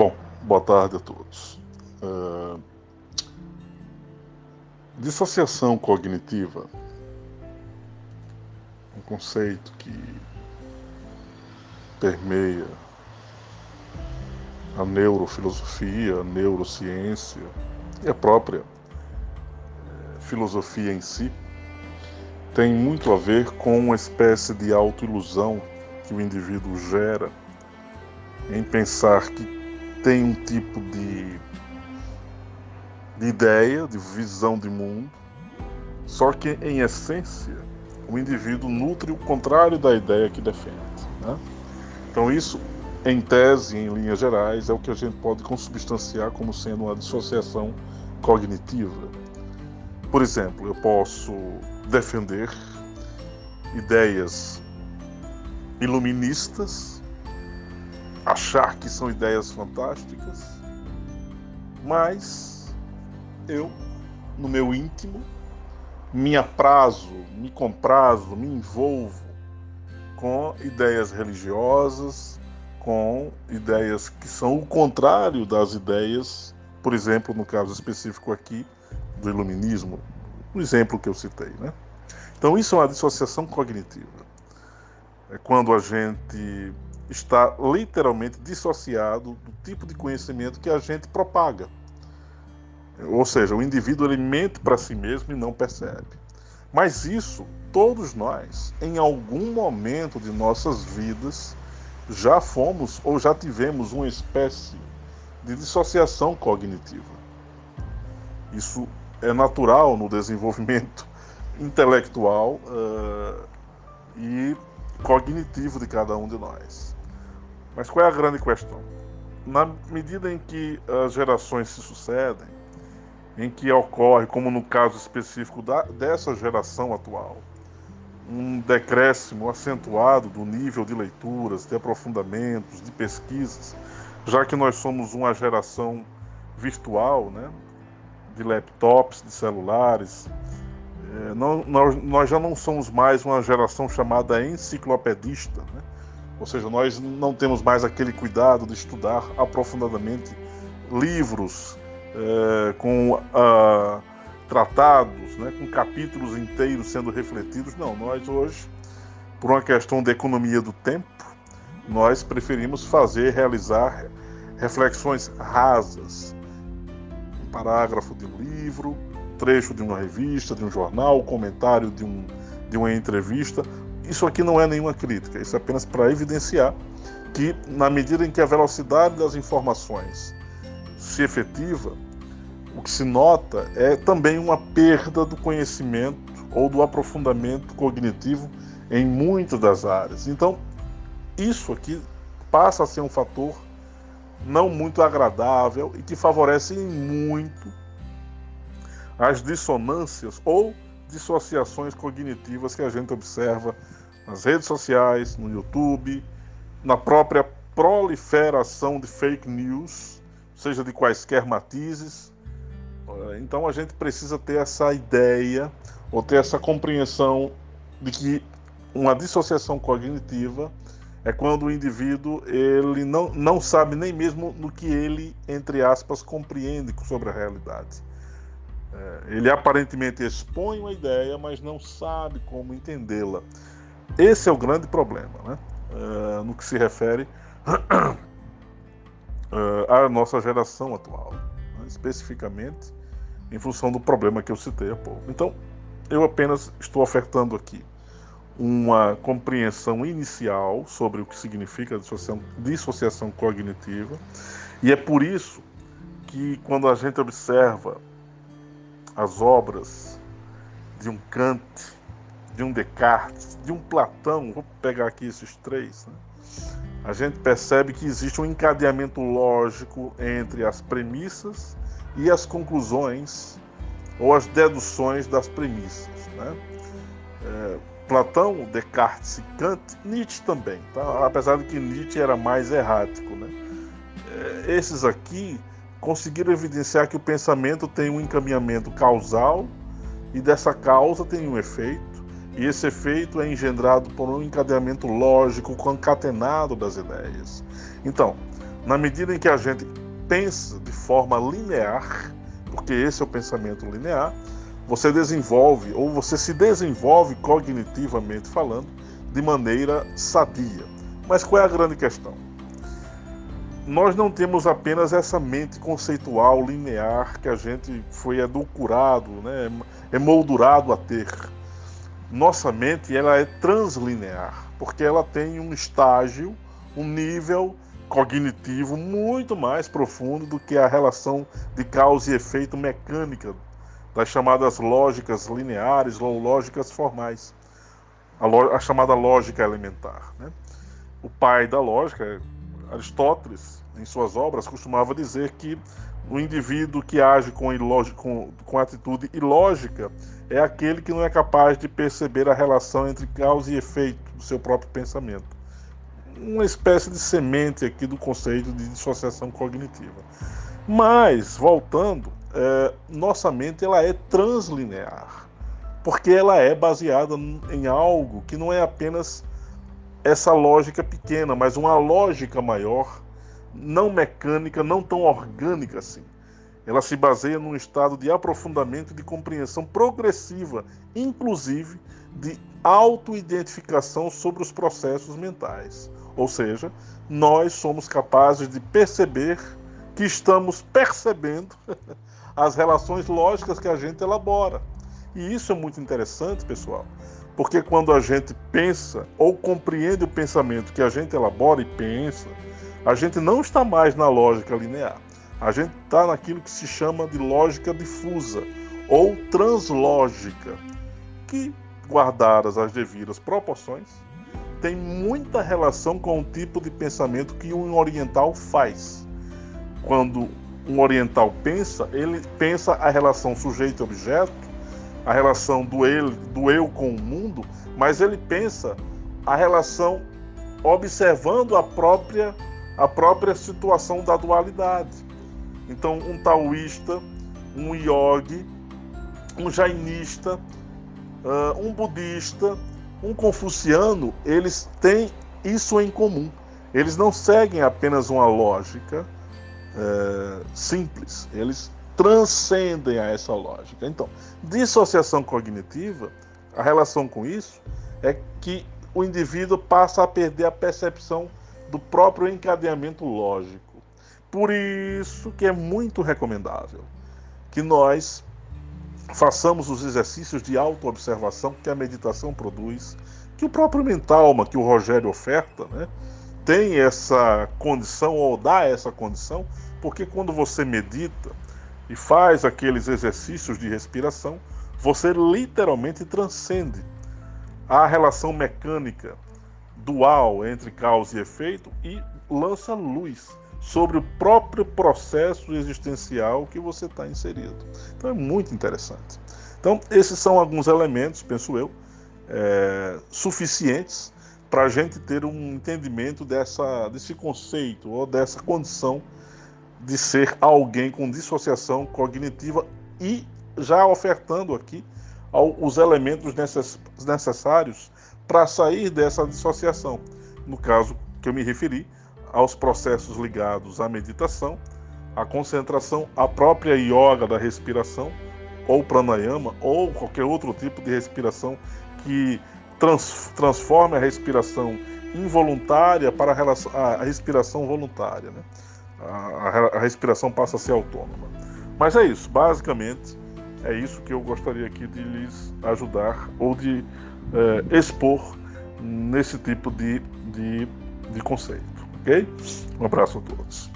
Bom, boa tarde a todos. Uh, dissociação cognitiva, um conceito que permeia a neurofilosofia, a neurociência e a própria eh, filosofia em si, tem muito a ver com uma espécie de autoilusão que o indivíduo gera em pensar que tem um tipo de, de ideia, de visão de mundo, só que em essência o indivíduo nutre o contrário da ideia que defende. Né? Então isso, em tese, em linhas gerais, é o que a gente pode consubstanciar como sendo uma dissociação cognitiva. Por exemplo, eu posso defender ideias iluministas achar que são ideias fantásticas, mas eu, no meu íntimo, me aprazo, me comprazo, me envolvo com ideias religiosas, com ideias que são o contrário das ideias, por exemplo, no caso específico aqui, do iluminismo, o exemplo que eu citei. Né? Então, isso é uma dissociação cognitiva. É quando a gente está literalmente dissociado do tipo de conhecimento que a gente propaga. Ou seja, o indivíduo ele mente para si mesmo e não percebe. Mas isso, todos nós, em algum momento de nossas vidas, já fomos ou já tivemos uma espécie de dissociação cognitiva. Isso é natural no desenvolvimento intelectual uh, e cognitivo de cada um de nós. Mas qual é a grande questão? Na medida em que as gerações se sucedem, em que ocorre, como no caso específico da, dessa geração atual, um decréscimo acentuado do nível de leituras, de aprofundamentos, de pesquisas, já que nós somos uma geração virtual, né, de laptops, de celulares, é, não, nós, nós já não somos mais uma geração chamada enciclopedista, né? Ou seja, nós não temos mais aquele cuidado de estudar aprofundadamente livros é, com uh, tratados, né, com capítulos inteiros sendo refletidos. Não, nós hoje, por uma questão de economia do tempo, nós preferimos fazer, realizar reflexões rasas. Um parágrafo de um livro, trecho de uma revista, de um jornal, comentário de, um, de uma entrevista, isso aqui não é nenhuma crítica, isso é apenas para evidenciar que, na medida em que a velocidade das informações se efetiva, o que se nota é também uma perda do conhecimento ou do aprofundamento cognitivo em muitas das áreas. Então, isso aqui passa a ser um fator não muito agradável e que favorece muito as dissonâncias ou dissociações cognitivas que a gente observa nas redes sociais, no YouTube, na própria proliferação de fake news, seja de quaisquer matizes. Então a gente precisa ter essa ideia ou ter essa compreensão de que uma dissociação cognitiva é quando o indivíduo ele não, não sabe nem mesmo no que ele, entre aspas, compreende sobre a realidade. É, ele aparentemente expõe uma ideia, mas não sabe como entendê-la. Esse é o grande problema, né? Uh, no que se refere uh, à nossa geração atual, né? especificamente em função do problema que eu citei há pouco. Então, eu apenas estou ofertando aqui uma compreensão inicial sobre o que significa dissociação, dissociação cognitiva, e é por isso que, quando a gente observa as obras de um Kant, de um Descartes, de um Platão, vou pegar aqui esses três, né? a gente percebe que existe um encadeamento lógico entre as premissas e as conclusões ou as deduções das premissas. Né? É, Platão, Descartes e Kant, Nietzsche também, tá? apesar de que Nietzsche era mais errático. Né? É, esses aqui conseguiram evidenciar que o pensamento tem um encaminhamento causal e dessa causa tem um efeito e esse efeito é engendrado por um encadeamento lógico concatenado das ideias. Então, Na medida em que a gente pensa de forma linear, porque esse é o pensamento linear, você desenvolve ou você se desenvolve cognitivamente falando de maneira sadia. Mas qual é a grande questão? Nós não temos apenas essa mente conceitual linear que a gente foi edulcorado, né, emoldurado a ter. Nossa mente ela é translinear, porque ela tem um estágio, um nível cognitivo muito mais profundo do que a relação de causa e efeito mecânica das chamadas lógicas lineares ou lógicas formais, a, a chamada lógica elementar. Né? O pai da lógica, Aristóteles, em suas obras, costumava dizer que o indivíduo que age com, com, com atitude ilógica é aquele que não é capaz de perceber a relação entre causa e efeito do seu próprio pensamento. Uma espécie de semente aqui do conceito de dissociação cognitiva. Mas, voltando, é, nossa mente ela é translinear, porque ela é baseada em algo que não é apenas essa lógica pequena, mas uma lógica maior, não mecânica, não tão orgânica assim. Ela se baseia num estado de aprofundamento e de compreensão progressiva, inclusive de autoidentificação sobre os processos mentais. Ou seja, nós somos capazes de perceber que estamos percebendo as relações lógicas que a gente elabora. E isso é muito interessante, pessoal, porque quando a gente pensa ou compreende o pensamento que a gente elabora e pensa, a gente não está mais na lógica linear. A gente está naquilo que se chama de lógica difusa ou translógica, que, guardadas as devidas proporções, tem muita relação com o tipo de pensamento que um oriental faz. Quando um oriental pensa, ele pensa a relação sujeito-objeto, a relação do, ele, do eu com o mundo, mas ele pensa a relação observando a própria, a própria situação da dualidade. Então, um taoísta, um yogi, um jainista, uh, um budista, um confuciano, eles têm isso em comum. Eles não seguem apenas uma lógica, é, simples, eles transcendem a essa lógica. Então, dissociação cognitiva, a relação com isso é que o indivíduo passa a perder a percepção do próprio encadeamento lógico. Por isso que é muito recomendável que nós façamos os exercícios de autoobservação que a meditação produz, que o próprio Mentalma, que o Rogério oferta, né, tem essa condição ou dá essa condição, porque quando você medita e faz aqueles exercícios de respiração, você literalmente transcende a relação mecânica dual entre causa e efeito e lança luz sobre o próprio processo existencial que você está inserido. Então é muito interessante. Então, esses são alguns elementos, penso eu, é, suficientes para a gente ter um entendimento dessa, desse conceito ou dessa condição de ser alguém com dissociação cognitiva e já ofertando aqui os elementos necessários para sair dessa dissociação. No caso que eu me referi, aos processos ligados à meditação, à concentração, à própria yoga da respiração, ou pranayama, ou qualquer outro tipo de respiração que trans, transforme a respiração involuntária para a, a respiração voluntária. Né? A, a, respiração passa a ser autônoma. Mas é isso, basicamente é isso que eu gostaria aqui de lhes ajudar ou de é, expor nesse tipo de, de, de conceito. Ok? Um abraço a todos.